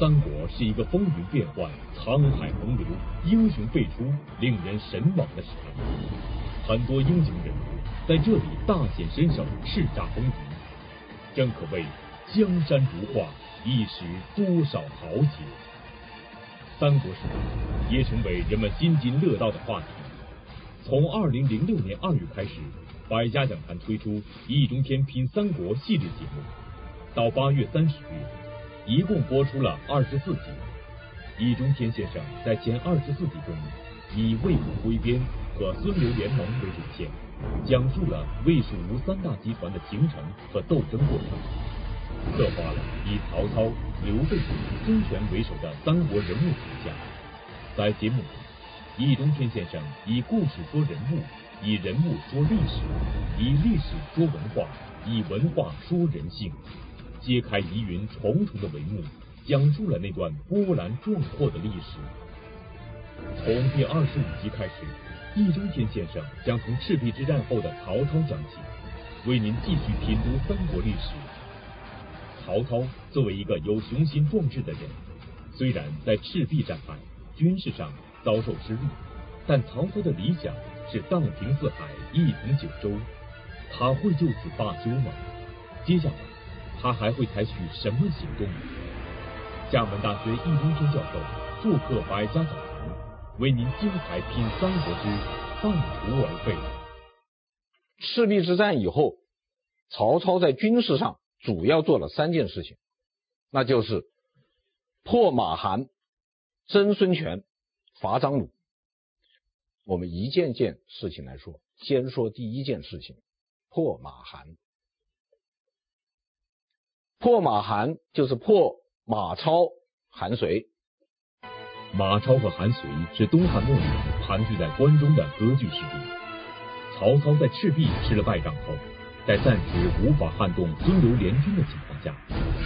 三国是一个风云变幻、沧海横流、英雄辈出、令人神往的时代。很多英雄人物在这里大显身手、叱咤风云，正可谓江山如画，一时多少豪杰。三国时代也成为人们津津乐道的话题。从二零零六年二月开始，百家讲坛推出《易中天品三国》系列节目，到八月三十日。一共播出了二十四集。易中天先生在前二十四集中，以魏武归边和孙刘联盟为主线，讲述了魏蜀吴三大集团的形成和斗争过程，刻画了以曹操、刘备、孙权为首的三国人物形象。在节目中，易中天先生以故事说人物，以人物说历史，以历史说文化，以文化说人性。揭开疑云重重的帷幕，讲述了那段波澜壮阔的历史。从第二十五集开始，易中天先生将从赤壁之战后的曹操讲起，为您继续品读三国历史。曹操作为一个有雄心壮志的人，虽然在赤壁战败，军事上遭受失利，但曹操的理想是荡平四海，一统九州。他会就此罢休吗？接下来。他还会采取什么行动？厦门大学易中天教授做客百家讲坛，为您精彩品三国之半途而废。赤壁之战以后，曹操在军事上主要做了三件事情，那就是破马韩、征孙权、伐张鲁。我们一件件事情来说，先说第一件事情：破马韩。破马韩就是破马超、韩遂。马超和韩遂是东汉末年盘踞在关中的割据势力。曹操在赤壁吃了败仗后，在暂时无法撼动孙刘联军的情况下，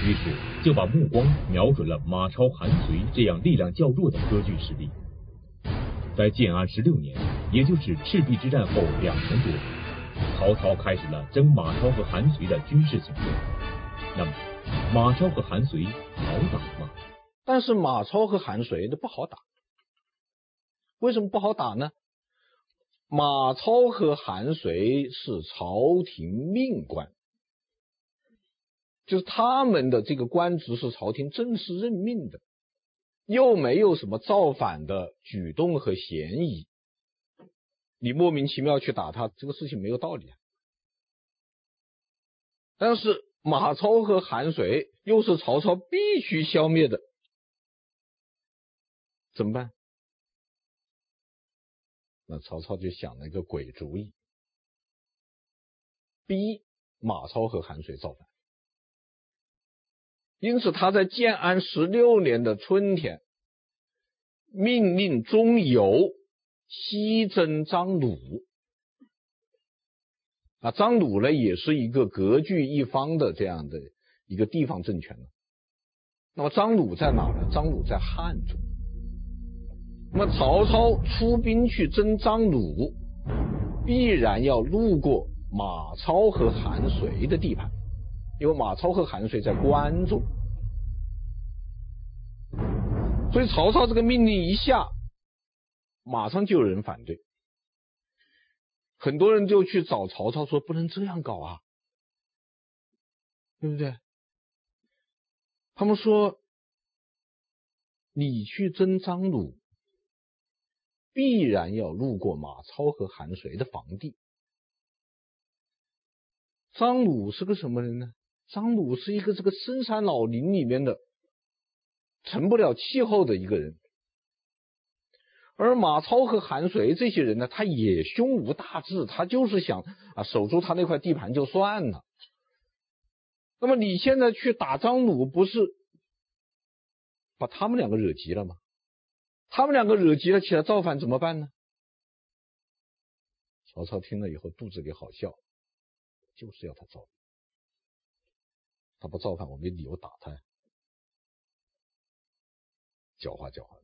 于是就把目光瞄准了马超、韩遂这样力量较弱的割据势力。在建安十六年，也就是赤壁之战后两年多，曹操开始了征马超和韩遂的军事行动。那么，马超和韩遂好打吗？但是马超和韩遂都不好打。为什么不好打呢？马超和韩遂是朝廷命官，就是他们的这个官职是朝廷正式任命的，又没有什么造反的举动和嫌疑，你莫名其妙去打他，这个事情没有道理啊。但是。马超和韩遂又是曹操必须消灭的，怎么办？那曹操就想了一个鬼主意，逼马超和韩遂造反。因此，他在建安十六年的春天，命令中游西征张鲁。啊，张鲁呢，也是一个割据一方的这样的一个地方政权。那么张鲁在哪呢？张鲁在汉中。那么曹操出兵去征张鲁，必然要路过马超和韩遂的地盘，因为马超和韩遂在关中。所以曹操这个命令一下，马上就有人反对。很多人就去找曹操说：“不能这样搞啊，对不对？”他们说：“你去征张鲁，必然要路过马超和韩遂的房地。张鲁是个什么人呢？张鲁是一个这个深山老林里面的成不了气候的一个人。”而马超和韩遂这些人呢，他也胸无大志，他就是想啊守住他那块地盘就算了。那么你现在去打张鲁，不是把他们两个惹急了吗？他们两个惹急了起来造反怎么办呢？曹操听了以后肚子里好笑，就是要他造反，他不造反我没理由打他呀，狡猾狡猾。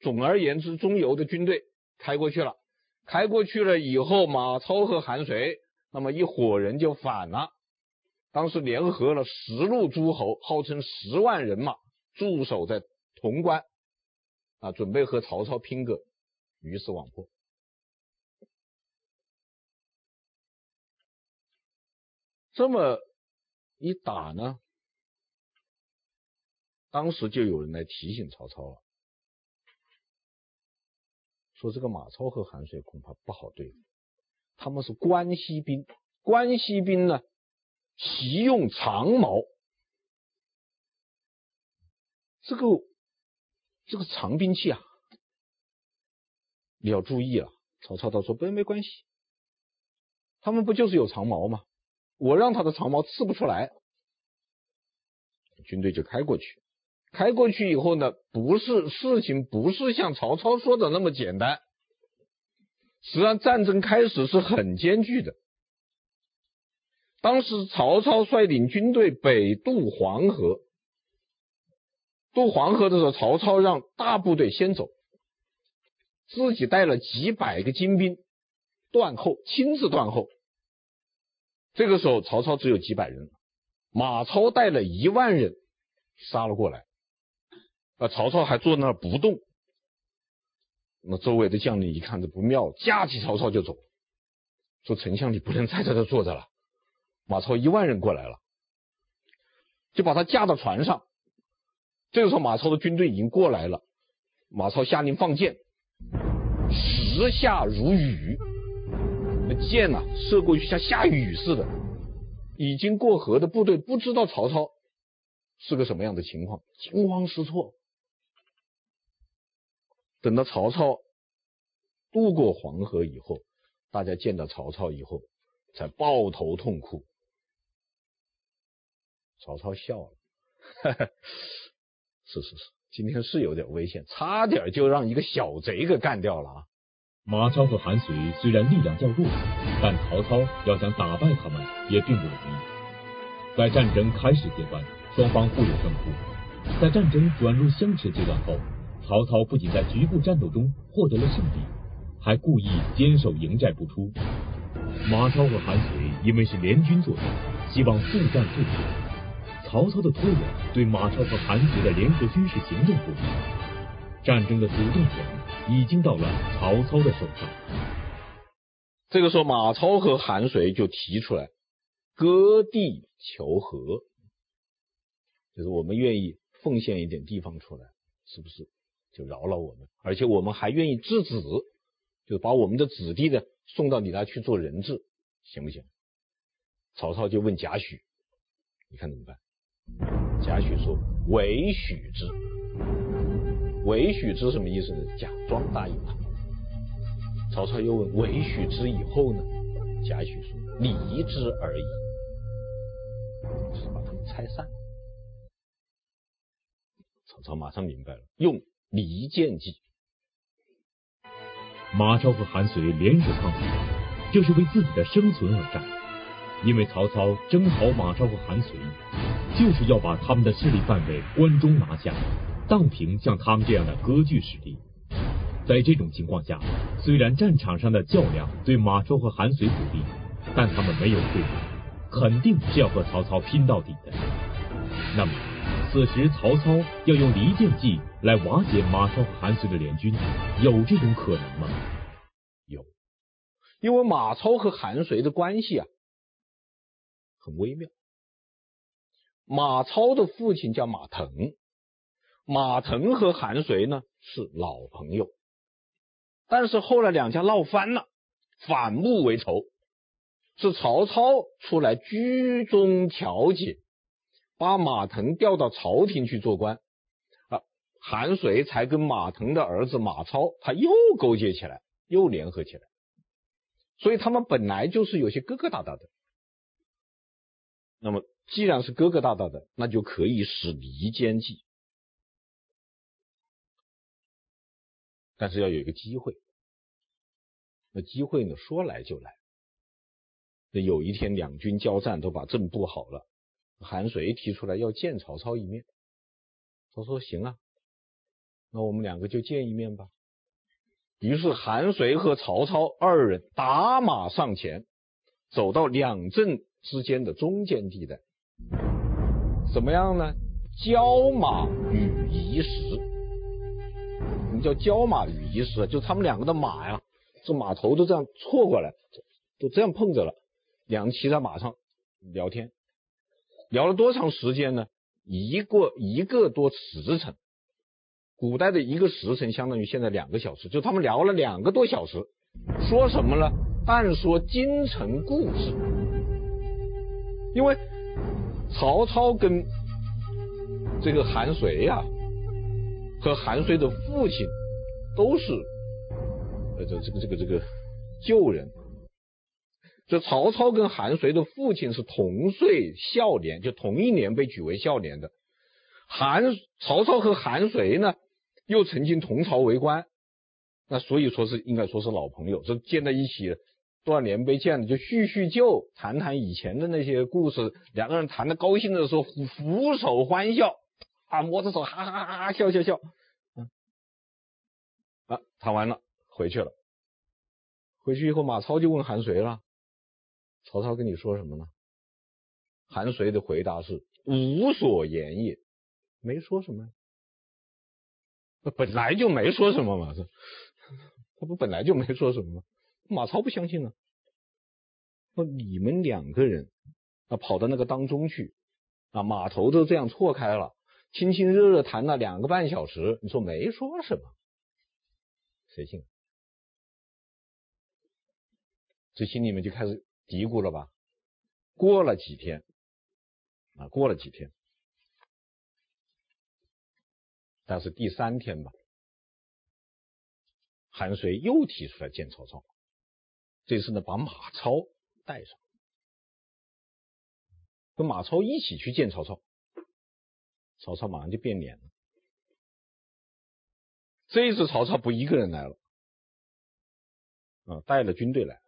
总而言之，中游的军队开过去了，开过去了以后，马超和韩遂那么一伙人就反了。当时联合了十路诸侯，号称十万人马，驻守在潼关，啊，准备和曹操拼个鱼死网破。这么一打呢，当时就有人来提醒曹操了，说这个马超和韩遂恐怕不好对付，他们是关西兵，关西兵呢习用长矛，这个这个长兵器啊，你要注意了。曹操倒说不，没关系，他们不就是有长矛吗？我让他的长矛刺不出来，军队就开过去。开过去以后呢，不是事情不是像曹操说的那么简单。实际上战争开始是很艰巨的。当时曹操率领军队北渡黄河，渡黄河的时候，曹操让大部队先走，自己带了几百个精兵断后，亲自断后。这个时候，曹操只有几百人，马超带了一万人杀了过来，啊，曹操还坐那儿不动。那周围的将领一看这不妙，架起曹操就走，说：“丞相，你不能再在这坐着了。”马超一万人过来了，就把他架到船上。这个时候，马超的军队已经过来了，马超下令放箭，时下如雨。那箭呐，射过去像下雨似的。已经过河的部队不知道曹操是个什么样的情况，惊慌失措。等到曹操渡过黄河以后，大家见到曹操以后，才抱头痛哭。曹操笑了，哈哈，是是是，今天是有点危险，差点就让一个小贼给干掉了啊。马超和韩遂虽然力量较弱，但曹操要想打败他们也并不容易。在战争开始阶段，双方互有胜负。在战争转入相持阶段后，曹操不仅在局部战斗中获得了胜利，还故意坚守营寨不出。马超和韩遂因为是联军作战，希望速战速决。曹操的拖延，对马超和韩遂的联合军事行动不利。战争的主动权。已经到了曹操的手上。这个时候，马超和韩遂就提出来割地求和，就是我们愿意奉献一点地方出来，是不是就饶了我们？而且我们还愿意质子，就把我们的子弟呢送到你那去做人质，行不行？曹操就问贾诩，你看怎么办？贾诩说：“委许之。”委许之什么意思呢？假装答应他。曹操又问：委许之以后呢？贾诩说：离之而已，就是把他们拆散。曹操马上明白了，用离间计。马超和韩遂联手抗曹，就是为自己的生存而战。因为曹操征讨马超和韩遂，就是要把他们的势力范围关中拿下。荡平像他们这样的割据势力，在这种情况下，虽然战场上的较量对马超和韩遂不利，但他们没有退路，肯定是要和曹操拼到底的。那么，此时曹操要用离间计来瓦解马超和韩遂的联军，有这种可能吗？有，因为马超和韩遂的关系啊，很微妙。马超的父亲叫马腾。马腾和韩遂呢是老朋友，但是后来两家闹翻了，反目为仇，是曹操出来居中调解，把马腾调到朝廷去做官，啊，韩遂才跟马腾的儿子马超他又勾结起来，又联合起来，所以他们本来就是有些疙疙瘩瘩的。那么既然是疙疙瘩瘩的，那就可以使离间计。但是要有一个机会，那机会呢，说来就来。那有一天两军交战，都把阵布好了，韩遂提出来要见曹操一面。曹操说行啊，那我们两个就见一面吧。于是韩遂和曹操二人打马上前，走到两阵之间的中间地带，怎么样呢？交马与夷石。什么叫交马与夷石？就他们两个的马呀，这马头都这样错过来，都这样碰着了，两人骑在马上聊天，聊了多长时间呢？一个一个多时辰。古代的一个时辰相当于现在两个小时，就他们聊了两个多小时，说什么呢？但说京城故事。因为曹操跟这个韩遂呀、啊，和韩遂的父亲都是呃这这个这个这个旧人。这曹操跟韩遂的父亲是同岁孝廉，就同一年被举为孝廉的。韩曹操和韩遂呢，又曾经同朝为官，那所以说是应该说是老朋友，这见在一起多少年没见了，就叙叙旧，谈谈以前的那些故事。两个人谈得高兴的时候，俯首欢笑，啊，摸着手，哈哈哈哈，笑笑笑。嗯，啊，谈完了，回去了。回去以后，马超就问韩遂了：“曹操跟你说什么呢？”韩遂的回答是：“无所言也，没说什么。”那本来就没说什么嘛，他不本来就没说什么吗？马超不相信呢。说你们两个人啊，跑到那个当中去啊，马头都这样错开了，亲亲热热谈了两个半小时，你说没说什么，谁信？这心里面就开始嘀咕了吧？过了几天啊，过了几天。但是第三天吧，韩遂又提出来见曹操，这次呢把马超带上，跟马超一起去见曹操。曹操马上就变脸了。这一次曹操不一个人来了，啊，带了军队来，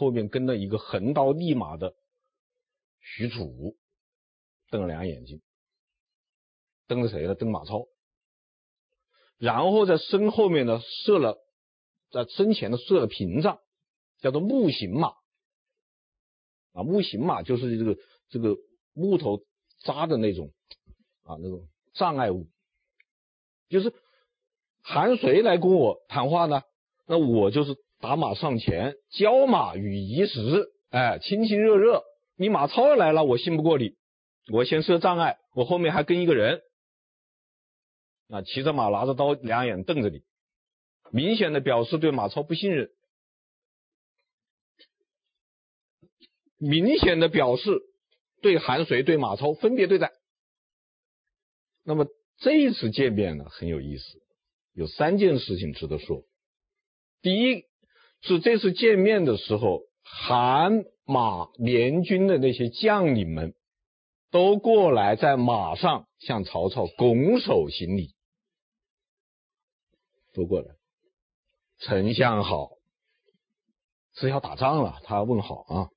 后面跟了一个横刀立马的许褚，瞪了两眼睛。瞪着谁呢？瞪马超，然后在身后面呢设了，在身前呢设了屏障，叫做木形马。啊，木形马就是这个这个木头扎的那种啊那种障碍物，就是喊谁来跟我谈话呢，那我就是打马上前，交马与移石，哎，亲亲热热。你马超来了，我信不过你，我先设障碍，我后面还跟一个人。啊，骑着马，拿着刀，两眼瞪着你，明显的表示对马超不信任，明显的表示对韩遂、对马超分别对待。那么这一次见面呢，很有意思，有三件事情值得说。第一是这次见面的时候，韩马联军的那些将领们都过来，在马上向曹操拱手行礼。都过来，丞相好，是要打仗了，他问好啊，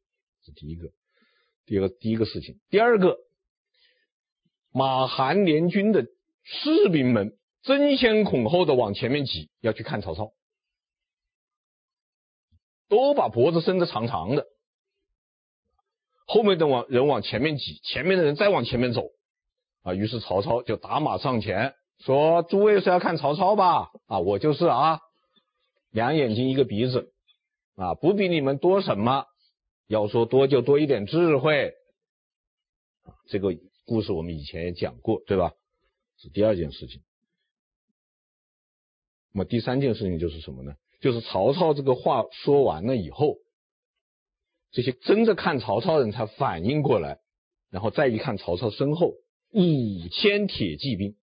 这第一个，第二个第一个事情，第二个，马韩联军的士兵们争先恐后的往前面挤，要去看曹操，都把脖子伸得长长的，后面的往人往前面挤，前面的人再往前面走，啊，于是曹操就打马上前。说诸位是要看曹操吧？啊，我就是啊，两眼睛一个鼻子，啊，不比你们多什么，要说多就多一点智慧。啊，这个故事我们以前也讲过，对吧？是第二件事情。那么第三件事情就是什么呢？就是曹操这个话说完了以后，这些争着看曹操人才反应过来，然后再一看曹操身后五千铁骑兵。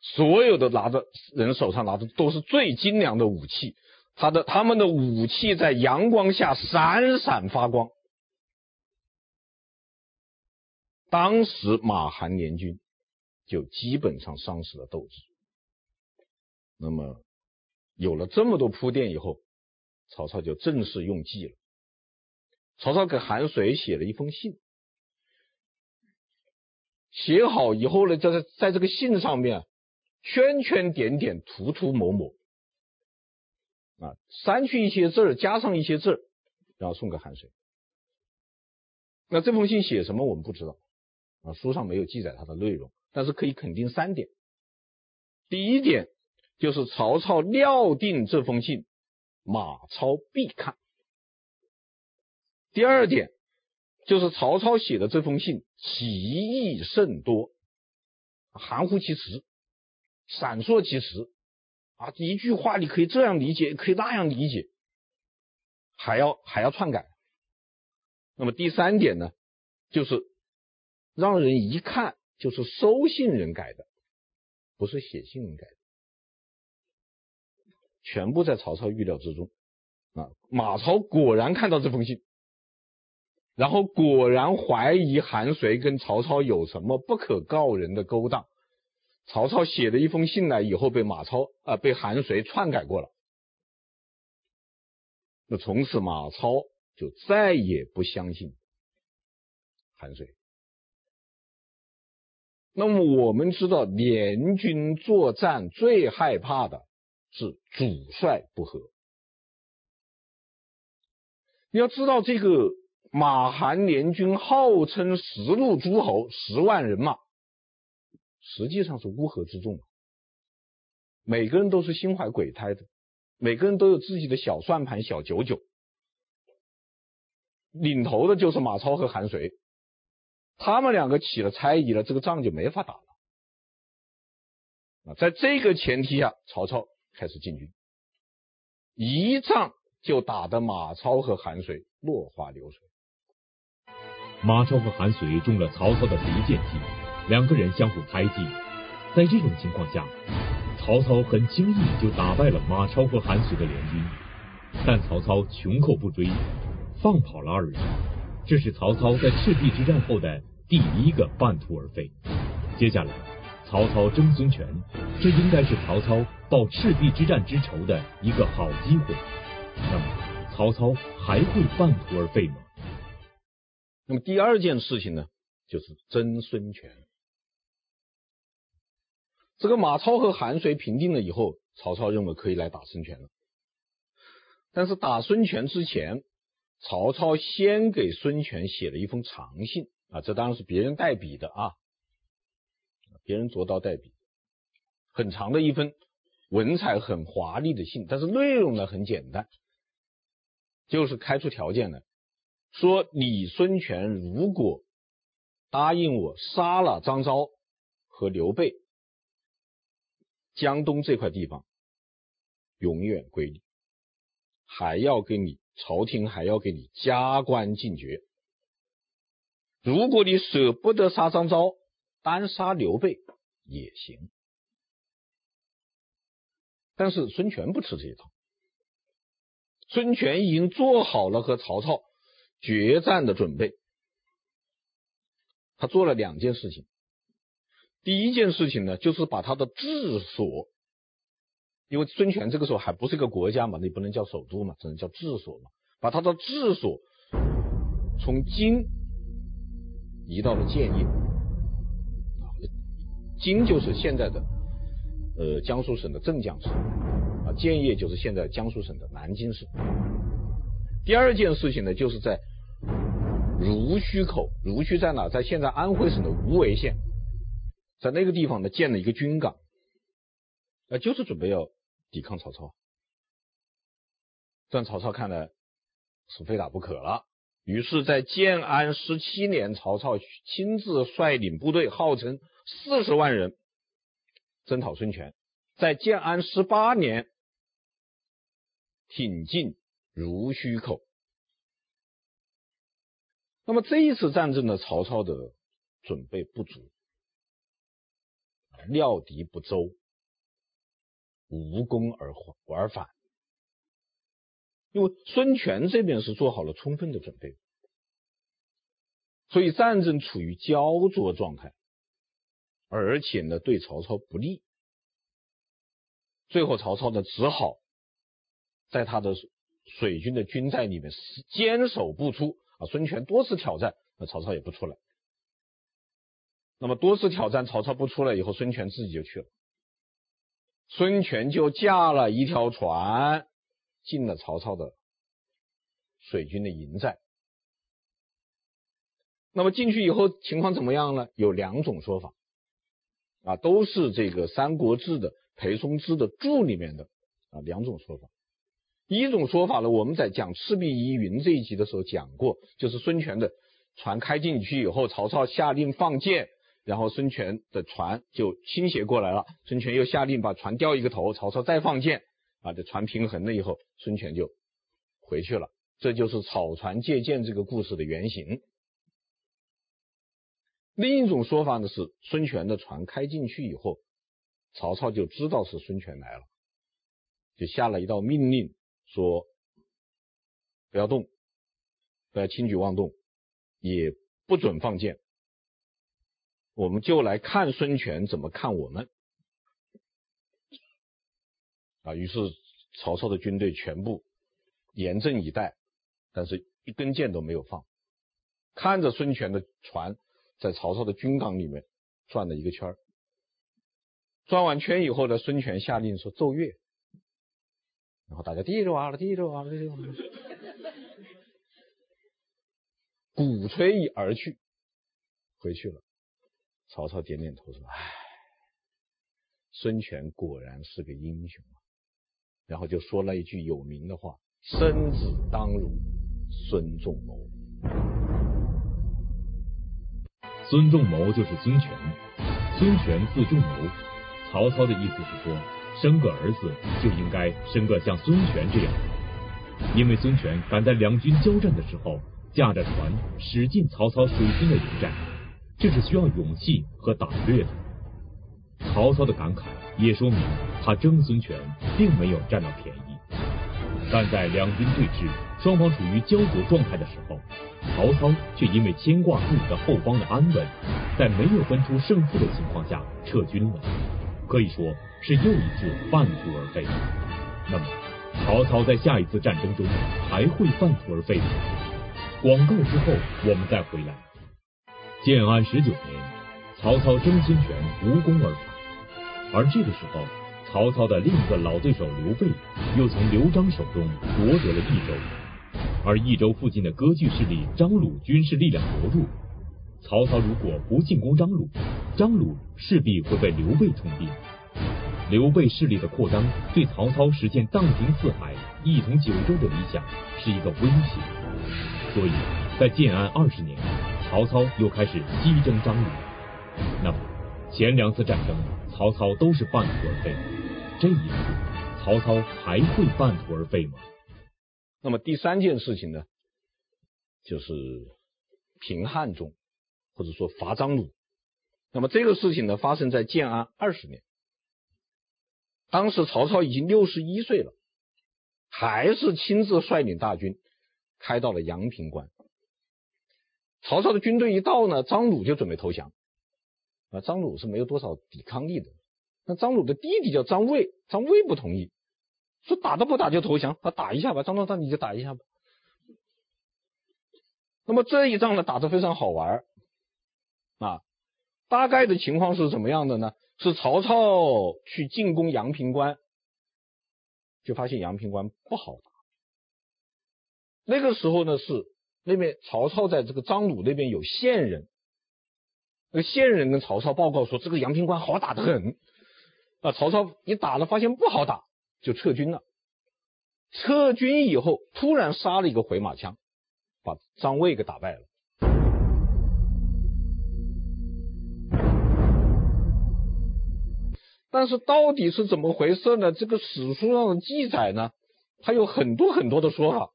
所有的拿着人手上拿着都是最精良的武器，他的他们的武器在阳光下闪闪发光。当时马韩联军就基本上丧失了斗志。那么有了这么多铺垫以后，曹操就正式用计了。曹操给韩遂写了一封信，写好以后呢，在在这个信上面。圈圈点点，涂涂抹抹，啊，删去一些字儿，加上一些字，然后送给韩遂。那这封信写什么我们不知道啊，书上没有记载它的内容，但是可以肯定三点。第一点就是曹操料定这封信马超必看。第二点就是曹操写的这封信歧义甚多，含糊其辞，闪烁其词啊，一句话你可以这样理解，可以那样理解，还要还要篡改。那么第三点呢，就是让人一看就是收信人改的，不是写信人改的，全部在曹操预料之中啊。马超果然看到这封信，然后果然怀疑韩遂跟曹操有什么不可告人的勾当。曹操写了一封信来以后，被马超啊、被韩遂篡改过了。那从此马超。就再也不相信韩遂。那么我们知道，联军作战最害怕的是主帅不和。你要知道，这个马韩联军号称十路诸侯，十万人马，实际上是乌合之众，每个人都是心怀鬼胎的，每个人都有自己的小算盘、小九九。领头的就是马超和韩遂，他们两个起了猜疑了，这个仗就没法打了。啊，在这个前提下，曹操开始进军，一仗就打得马超和韩遂落花流水。马超和韩遂中了曹操的离间计，两个人相互猜忌。在这种情况下，曹操很轻易就打败了马超和韩遂的联军，但曹操穷寇不追。放跑了二人，这是曹操在赤壁之战后的第一个半途而废。接下来，曹操争孙权，这应该是曹操报赤壁之战之仇的一个好机会。那么，曹操还会半途而废吗？那么第二件事情呢，就是争孙权。这个马超和韩遂平定了以后，曹操认为可以来打孙权了。但是打孙权之前，曹操先给孙权写了一封长信啊，这当然是别人代笔的啊，别人着刀代笔，很长的一封，文采很华丽的信，但是内容呢很简单，就是开出条件来，说你孙权如果答应我杀了张昭和刘备，江东这块地方永远归你，还要给你。朝廷还要给你加官进爵。如果你舍不得杀张昭，单杀刘备也行。但是孙权不吃这一套。孙权已经做好了和曹操决战的准备。他做了两件事情。第一件事情呢，就是把他的治所。因为孙权这个时候还不是一个国家嘛，你不能叫首都嘛，只能叫治所嘛。把他的治所从荆移到了建业，啊，荆就是现在的呃江苏省的镇江市，啊，建业就是现在江苏省的南京市。第二件事情呢，就是在濡须口，濡须在哪？在现在安徽省的无为县，在那个地方呢建了一个军港，啊，就是准备要。抵抗曹操，让曹操看来是非打不可了。于是，在建安十七年，曹操亲自率领部队，号称四十万人，征讨孙权。在建安十八年，挺进濡须口。那么这一次战争呢，曹操的准备不足，料敌不周。无功而还而返，因为孙权这边是做好了充分的准备，所以战争处于焦灼状态，而且呢对曹操不利。最后曹操呢只好在他的水军的军寨里面坚守不出啊。孙权多次挑战，那曹操也不出来。那么多次挑战，曹操不出来以后，孙权自己就去了。孙权就驾了一条船进了曹操的水军的营寨，那么进去以后情况怎么样呢？有两种说法，啊，都是这个《三国志》的裴松之的注里面的啊两种说法。一种说法呢，我们在讲赤壁疑云这一集的时候讲过，就是孙权的船开进去以后，曹操下令放箭，然后孙权的船就倾斜过来了，孙权又下令把船掉一个头，曹操再放箭，啊，这船平衡了以后，孙权就回去了。这就是草船借箭这个故事的原型。另一种说法呢，是孙权的船开进去以后，曹操就知道是孙权来了，就下了一道命令，说不要动，不要轻举妄动，也不准放箭，我们就来看孙权怎么看我们。啊，于是曹操的军队全部严阵以待。但是一根箭都没有放，看着孙权的船在曹操的军港里面转了一个圈，转完圈以后呢，孙权下令说奏乐，然后大家提着哇了，提着哇了，提着哇了，鼓吹而去，回去了。曹操点点头说：“唉，孙权果然是个英雄啊。”然后就说了一句有名的话：“生子当如。”孙仲谋，孙仲谋就是孙权。孙权字仲谋，曹操的意思是说，生个儿子就应该生个像孙权这样的，因为孙权敢在两军交战的时候驾着船驶进曹操水军的营寨，这是需要勇气和胆略的。曹操的感慨也说明他争孙权并没有占到便宜。但在两军对峙、双方处于焦灼状态的时候，曹操却因为牵挂自己的后方的安稳，在没有分出胜负的情况下撤军了，可以说是又一次半途而废。那么，曹操在下一次战争中还会半途而废吗？广告之后我们再回来。建安十九年，曹操争孙权无功而返，而这个时候。曹操的另一个老对手刘备，又从刘璋手中夺得了益州，而益州附近的割据势力张鲁军事力量薄弱，曹操如果不进攻张鲁，张鲁势必会被刘备吞并。刘备势力的扩张，对曹操实现荡平四海、一统九州的理想是一个威胁，所以在建安二十年，曹操又开始西征张鲁。那么前两次战争，曹操都是半途而废。这一次，曹操还会半途而废吗？那么第三件事情呢，就是平汉中，或者说伐张鲁。那么这个事情呢，发生在建安二十年。当时曹操已经六十一岁了，还是亲自率领大军开到了阳平关。曹操的军队一到呢，张鲁就准备投降。啊，张鲁是没有多少抵抗力的。那张鲁的弟弟叫张卫，张卫不同意，说打都不打就投降，啊，打一下吧，张老大你就打一下吧。那么这一仗呢，打得非常好玩啊，大概的情况是怎么样的呢？是曹操去进攻阳平关，就发现阳平关不好打。那个时候呢，是那边曹操在这个张鲁那边有线人，那个线人跟曹操报告说，这个阳平关好打得很。啊！曹操一打了，发现不好打，就撤军了。撤军以后，突然杀了一个回马枪，把张卫给打败了。但是到底是怎么回事呢？这个史书上的记载呢，它有很多很多的说法。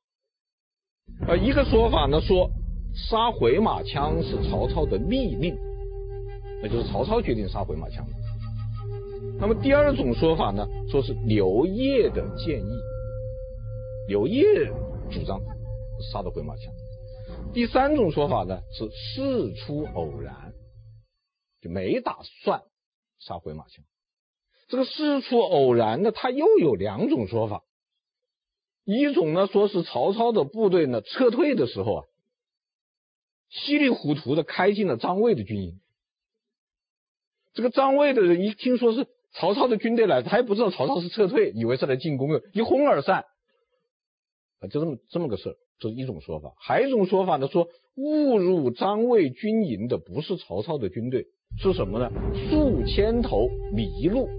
呃，一个说法呢说，杀回马枪是曹操的密令，那就是曹操决定杀回马枪。那么第二种说法呢，说是刘烨的建议，刘烨主张杀的回马枪。第三种说法呢是事出偶然，就没打算杀回马枪。这个事出偶然呢，它又有两种说法，一种呢说是曹操的部队呢撤退的时候啊，稀里糊涂的开进了张卫的军营，这个张卫的人一听说是。曹操的军队来，他还不知道曹操是撤退，以为是来进攻的，一哄而散，啊，就这么这么个事儿。这是一种说法。还有一种说法呢，说误入张卫军营的不是曹操的军队，是什么呢？数千头麋鹿。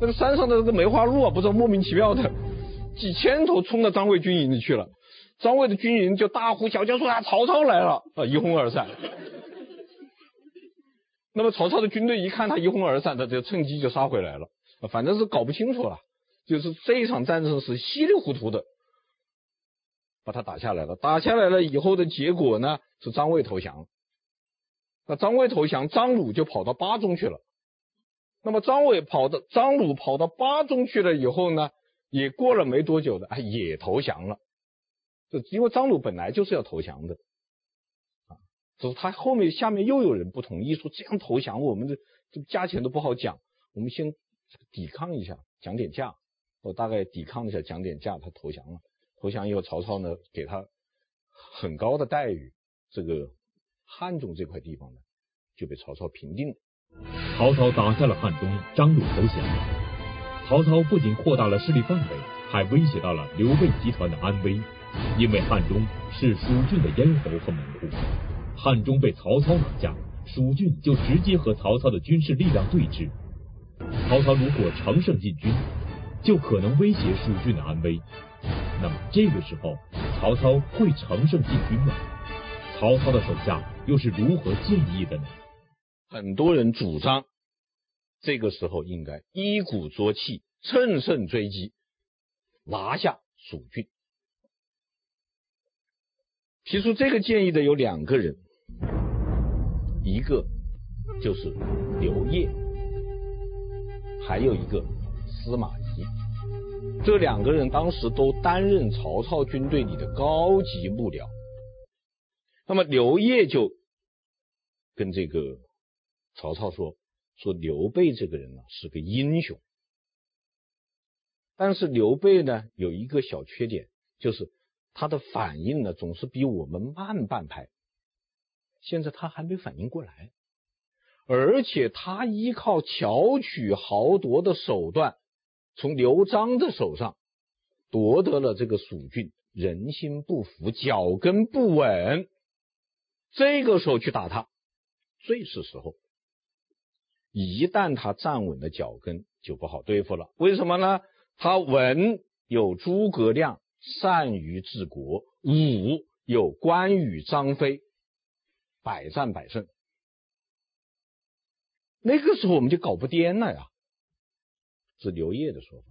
那个山上的那个梅花鹿啊，不知道莫名其妙的几千头冲到张卫军营里去了。张卫的军营就大呼小叫说啊，曹操来了啊，一哄而散。那么曹操的军队一看他一哄而散，他就趁机就杀回来了。反正是搞不清楚了，就是这一场战争是稀里糊涂的把他打下来了。打下来了以后的结果呢，是张卫投降。那张卫投降，张鲁就跑到巴中去了。那么张伟跑到张鲁跑到巴中去了以后呢，也过了没多久的，也投降了。这因为张鲁本来就是要投降的，就，是他后面下面又有人不同意，说这样投降我们的这价钱都不好讲，我们先抵抗一下，讲点价。我大概抵抗一下，讲点价，他投降了。投降以后，曹操呢给他很高的待遇，这个汉中这块地方呢就被曹操平定了。曹操打下了汉中，张鲁投降。曹操不仅扩大了势力范围，还威胁到了刘备集团的安危。因为汉中是蜀郡的咽喉和门户，汉中被曹操拿下，蜀郡就直接和曹操的军事力量对峙。曹操如果乘胜进军，就可能威胁蜀郡的安危。那么这个时候，曹操会乘胜进军吗？曹操的手下又是如何建议的呢？很多人主张，这个时候应该一鼓作气，乘胜追击，拿下蜀郡。提出这个建议的有两个人，一个就是刘烨，还有一个司马懿。这两个人当时都担任曹操军队里的高级幕僚。那么刘烨就跟这个。曹操说：“说刘备这个人呢是个英雄，但是刘备呢有一个小缺点，就是他的反应呢总是比我们慢半拍。现在他还没反应过来，而且他依靠巧取豪夺的手段，从刘璋的手上夺得了这个蜀郡，人心不服，脚跟不稳。这个时候去打他，最是时候。”一旦他站稳了脚跟，就不好对付了。为什么呢？他稳有诸葛亮善于治国，武有关羽、张飞，百战百胜。那个时候我们就搞不掂了呀。是刘烨的说法。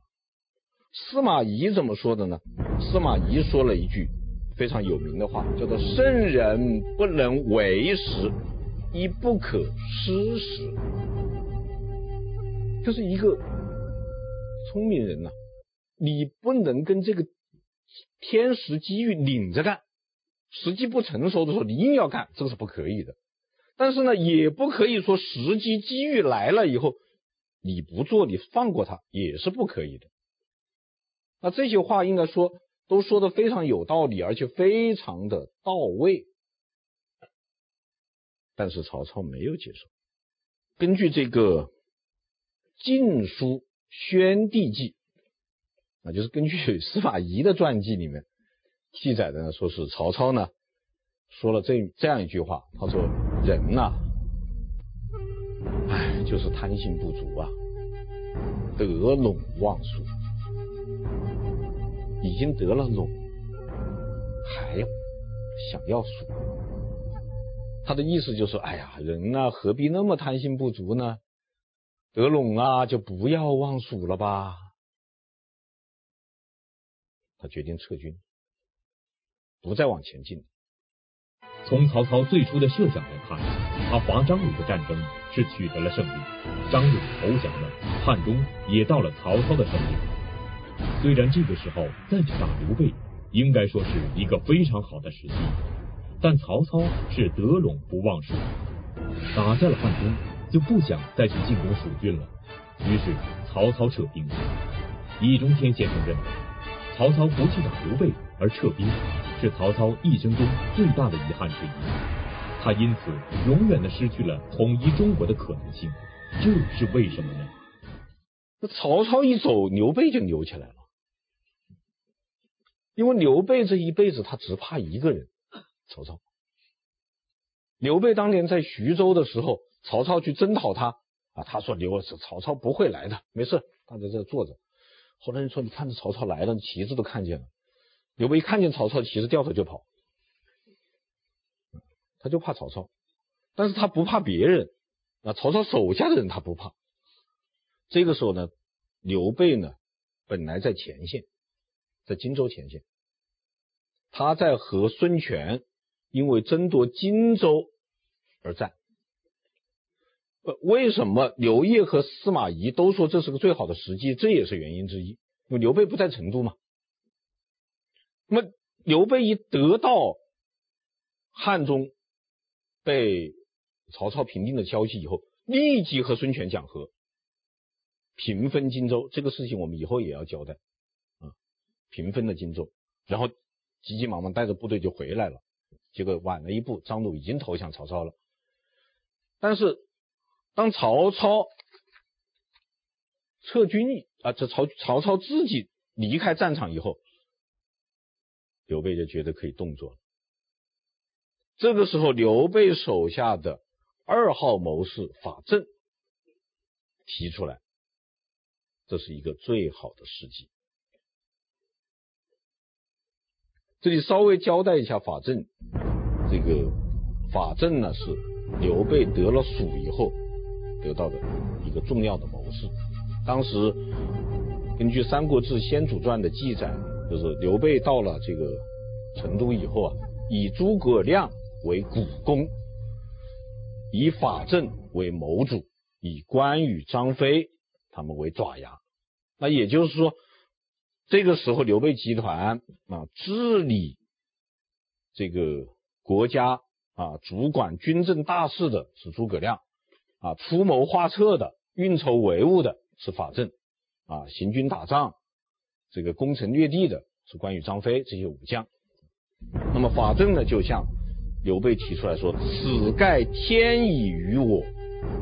司马懿怎么说的呢？司马懿说了一句非常有名的话，叫做“圣人不能为时，亦不可失时”。就是一个聪明人呐、你不能跟这个天时机遇领着干，时机不成熟的时候你硬要干，这个是不可以的。但是呢，也不可以说时机机遇来了以后你不做，你放过他也是不可以的。那这些话应该说都说的非常有道理，而且非常的到位。但是曹操没有接受。根据这个。《晋书·宣帝纪》啊，就是根据司马懿的传记里面记载的呢，说是曹操呢说了这这样一句话，他说：“人呐、哎，就是贪心不足啊，得陇望蜀，已经得了陇，还要想要蜀。”他的意思就是：哎呀，人啊，何必那么贪心不足呢？得陇啊，就不要望蜀了吧。他决定撤军，不再往前进。从曹操最初的设想来看，他伐张鲁的战争是取得了胜利，张鲁投降了，汉中也到了曹操的手里。虽然这个时候再去打刘备，应该说是一个非常好的时机，但曹操是得陇不忘蜀，打下了汉中。就不想再去进攻蜀郡了，于是曹操撤兵。易中天先生认为，曹操不去打刘备而撤兵，是曹操一生中最大的遗憾之一。他因此永远的失去了统一中国的可能性，这是为什么呢？那曹操一走，刘备就牛起来了。因为刘备这一辈子他只怕一个人，曹操。刘备当年在徐州的时候，曹操去征讨他啊，他说刘是曹操不会来的，没事，他在这坐着。后来人说你看着曹操来了，旗子都看见了。刘备一看见曹操旗子掉头就跑，他就怕曹操，但是他不怕别人啊，曹操手下的人他不怕。这个时候呢，刘备呢本来在前线，在荆州前线，他在和孙权因为争夺荆州而战。呃，为什么刘烨和司马懿都说这是个最好的时机？这也是原因之一。因为刘备不在成都嘛。那么刘备一得到汉中被曹操平定的消息以后，立即和孙权讲和，平分荆州。这个事情我们以后也要交代啊，平分了荆州，然后急急忙忙带着部队就回来了。结果晚了一步，张鲁已经投降曹操了。但是当曹操撤军啊，这曹曹操自己离开战场以后，刘备就觉得可以动作了。这个时候，刘备手下的二号谋士法正提出来，这是一个最好的时机。这里稍微交代一下法正，这个法正呢是刘备得了蜀以后得到的一个重要的谋士。当时根据《三国志·先主传》的记载，就是刘备到了这个成都以后啊，以诸葛亮为股肱，以法正为谋主，以关羽、张飞他们为爪牙。那也就是说。这个时候，刘备集团啊，治理这个国家啊，主管军政大事的是诸葛亮啊，出谋划策的、运筹帷幄的是法正啊，行军打仗、这个攻城略地的是关羽、张飞这些武将。那么法正呢，就向刘备提出来说：“此盖天以与我，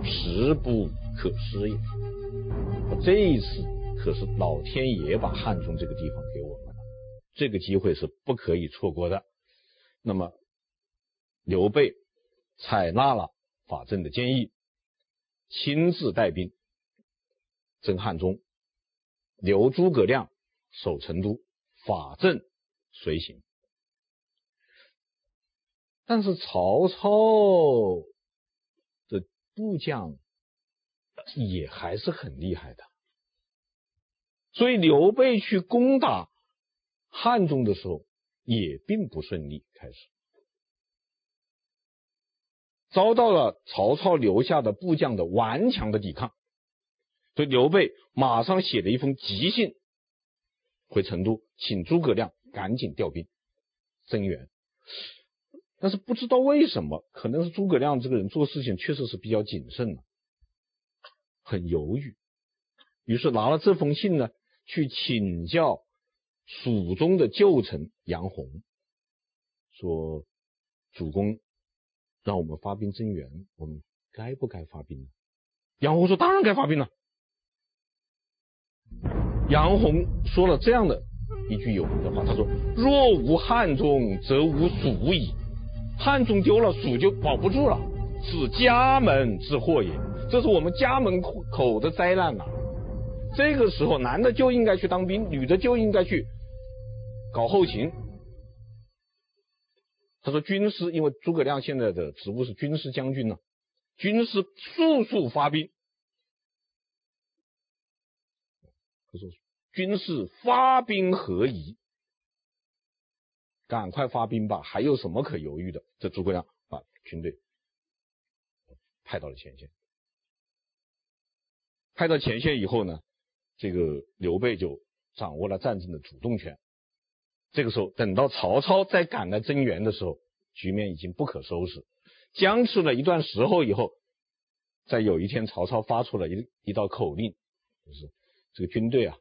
实不可失也。”这一次。可是老天爷把汉中这个地方给我们了，这个机会是不可以错过的。那么刘备采纳了法正的建议，亲自带兵征汉中，留诸葛亮守成都，法正随行。但是曹操的部将也还是很厉害的。所以刘备去攻打汉中的时候也并不顺利，开始遭到了曹操留下的部将的顽强的抵抗，所以刘备马上写了一封急信回成都，请诸葛亮赶紧调兵增援。但是不知道为什么，可能是诸葛亮这个人做事情确实是比较谨慎了，很犹豫，于是拿了这封信呢。去请教蜀中的旧臣杨洪，说：“主公让我们发兵增援，我们该不该发兵呢？”杨红说：“当然该发兵了。”杨红说了这样的一句有名的话，他说：“若无汉中，则无蜀矣。汉中丢了，蜀就保不住了，是家门之祸也。这是我们家门口的灾难呐、啊。”这个时候，男的就应该去当兵，女的就应该去搞后勤。他说：“军师，因为诸葛亮现在的职务是军师将军呢、军师速速发兵。”他说：“军师发兵何疑？赶快发兵吧，还有什么可犹豫的？”这诸葛亮把军队派到了前线，派到前线以后呢？这个刘备就掌握了战争的主动权。这个时候，等到曹操再赶来增援的时候，局面已经不可收拾。僵持了一段时候以后，在有一天，曹操发出了一一道口令，就是这个军队啊，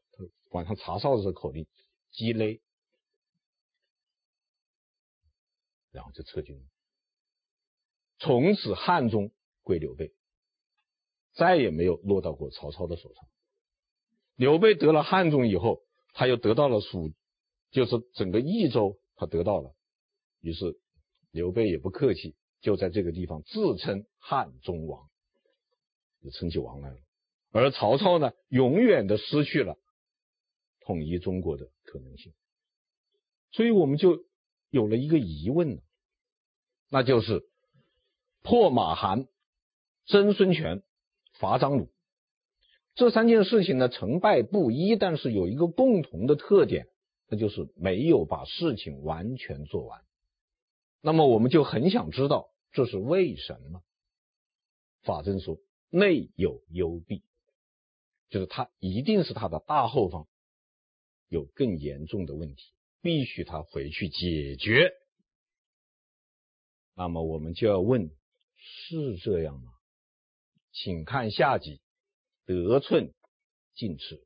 晚上查哨的时候口令：击擂，然后就撤军。从此汉中归刘备，再也没有落到过曹操的手上。刘备得了汉中以后，他又得到了蜀就是整个益州他得到了。于是刘备也不客气，就在这个地方自称汉中王，就称起王来了。而曹操呢，永远的失去了统一中国的可能性。所以我们就有了一个疑问，那就是破马韩、征孙权、伐张鲁。这三件事情呢，成败不一，但是有一个共同的特点，那就是没有把事情完全做完。那么我们就很想知道这是为什么？法正说：“内有幽弊，就是他一定是他的大后方有更严重的问题，必须他回去解决。”那么我们就要问：是这样吗？请看下集。得寸进尺。